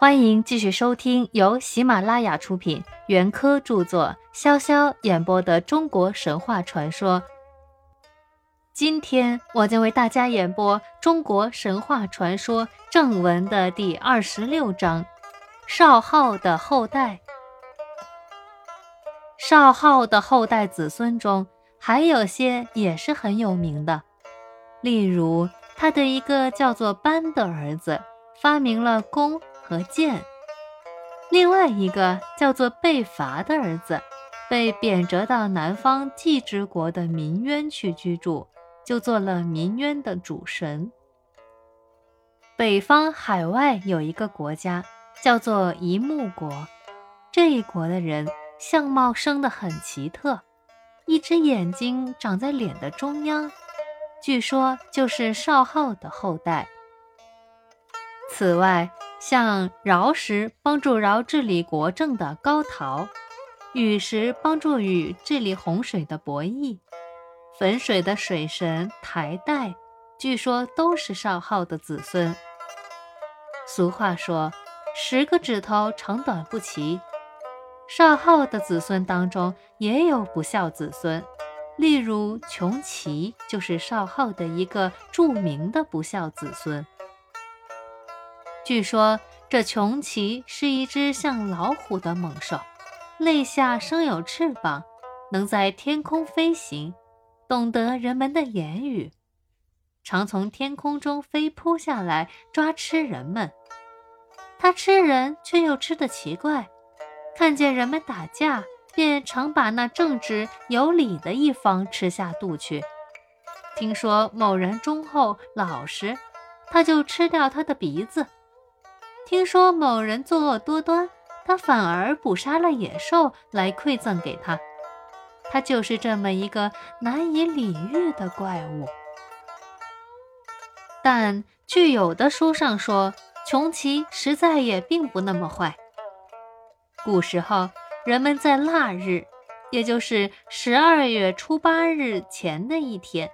欢迎继续收听由喜马拉雅出品、袁科著作、潇潇演播的中国神话传说。今天我将为大家演播中国神话传说正文的第二十六章：少昊的后代。少昊的后代子孙中，还有些也是很有名的，例如他的一个叫做班的儿子，发明了弓。和剑，另外一个叫做被伐的儿子，被贬谪到南方季之国的民渊去居住，就做了民渊的主神。北方海外有一个国家叫做一木国，这一国的人相貌生得很奇特，一只眼睛长在脸的中央，据说就是少昊的后代。此外，像尧时帮助尧治理国政的高陶，禹时帮助禹治理洪水的伯益，汾水的水神台代，据说都是少昊的子孙。俗话说，十个指头长短不齐，少昊的子孙当中也有不孝子孙，例如穷奇就是少昊的一个著名的不孝子孙。据说这穷奇是一只像老虎的猛兽，肋下生有翅膀，能在天空飞行，懂得人们的言语，常从天空中飞扑下来抓吃人们。它吃人却又吃得奇怪，看见人们打架，便常把那正直有理的一方吃下肚去。听说某人忠厚老实，他就吃掉他的鼻子。听说某人作恶多端，他反而捕杀了野兽来馈赠给他。他就是这么一个难以理喻的怪物。但据有的书上说，穷奇实在也并不那么坏。古时候，人们在腊日，也就是十二月初八日前的一天，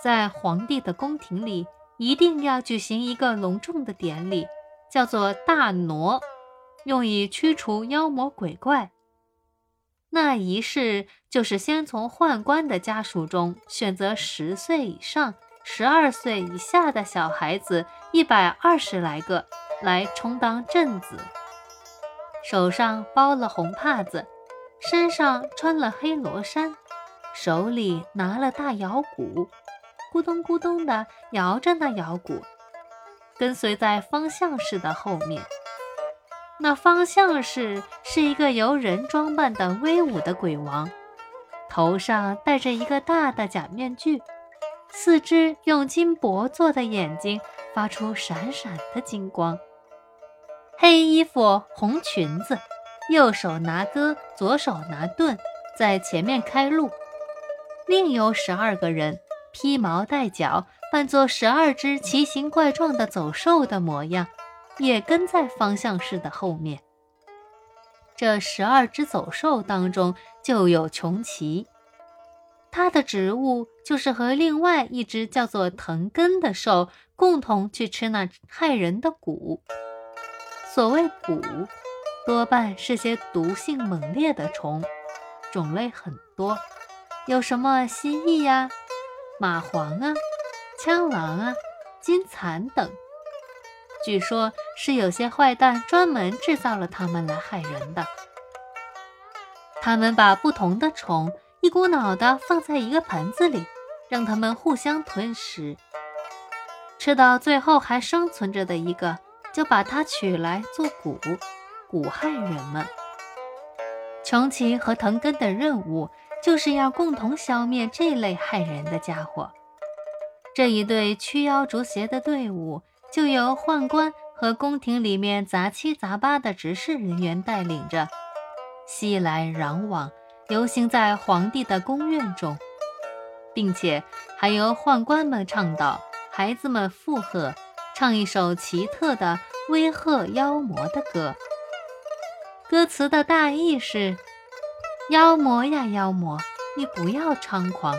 在皇帝的宫廷里，一定要举行一个隆重的典礼。叫做大挪，用以驱除妖魔鬼怪。那仪式就是先从宦官的家属中选择十岁以上、十二岁以下的小孩子一百二十来个来充当镇子，手上包了红帕子，身上穿了黑罗衫，手里拿了大摇鼓，咕咚咕咚地摇着那摇鼓。跟随在方相氏的后面，那方相氏是一个由人装扮的威武的鬼王，头上戴着一个大的假面具，四只用金箔做的眼睛发出闪闪的金光，黑衣服红裙子，右手拿戈，左手拿盾，在前面开路，另有十二个人。披毛戴角，扮作十二只奇形怪状的走兽的模样，也跟在方向士的后面。这十二只走兽当中就有穷奇，它的职务就是和另外一只叫做藤根的兽共同去吃那害人的蛊。所谓蛊，多半是些毒性猛烈的虫，种类很多，有什么蜥蜴呀？蚂蟥啊，枪螂啊，金蚕等，据说是有些坏蛋专门制造了它们来害人的。他们把不同的虫一股脑的放在一个盆子里，让它们互相吞食，吃到最后还生存着的一个，就把它取来做蛊，蛊害人们。穷奇和藤根的任务。就是要共同消灭这类害人的家伙。这一队驱妖逐邪的队伍，就由宦官和宫廷里面杂七杂八的执事人员带领着，熙来攘往，游行在皇帝的宫院中，并且还由宦官们倡导，孩子们附和，唱一首奇特的威吓妖魔的歌。歌词的大意是。妖魔呀，妖魔，你不要猖狂！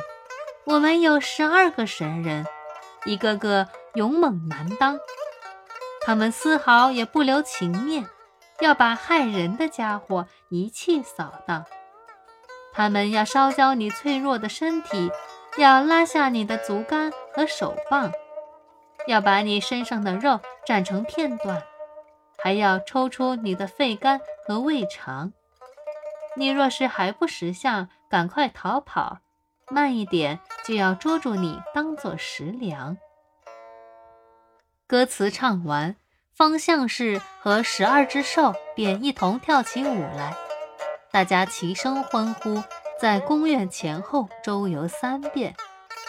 我们有十二个神人，一个个勇猛难当。他们丝毫也不留情面，要把害人的家伙一气扫荡。他们要烧焦你脆弱的身体，要拉下你的足杆和手棒，要把你身上的肉斩成片段，还要抽出你的肺肝和胃肠。你若是还不识相，赶快逃跑，慢一点就要捉住你当做食粮。歌词唱完，方相氏和十二只兽便一同跳起舞来。大家齐声欢呼，在宫院前后周游三遍，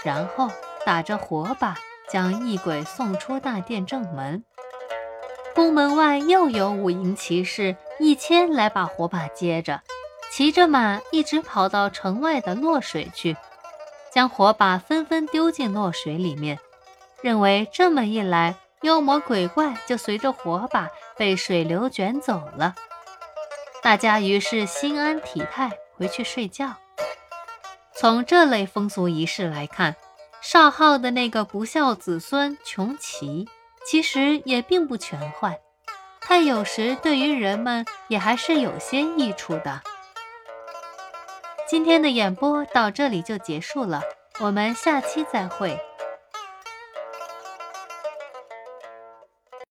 然后打着火把将异鬼送出大殿正门。宫门外又有五营骑士一千来把火把接着，骑着马一直跑到城外的洛水去，将火把纷纷丢进洛水里面，认为这么一来，妖魔鬼怪就随着火把被水流卷走了。大家于是心安体态回去睡觉。从这类风俗仪式来看，少昊的那个不孝子孙穷奇，其实也并不全坏。他有时对于人们也还是有些益处的。今天的演播到这里就结束了，我们下期再会。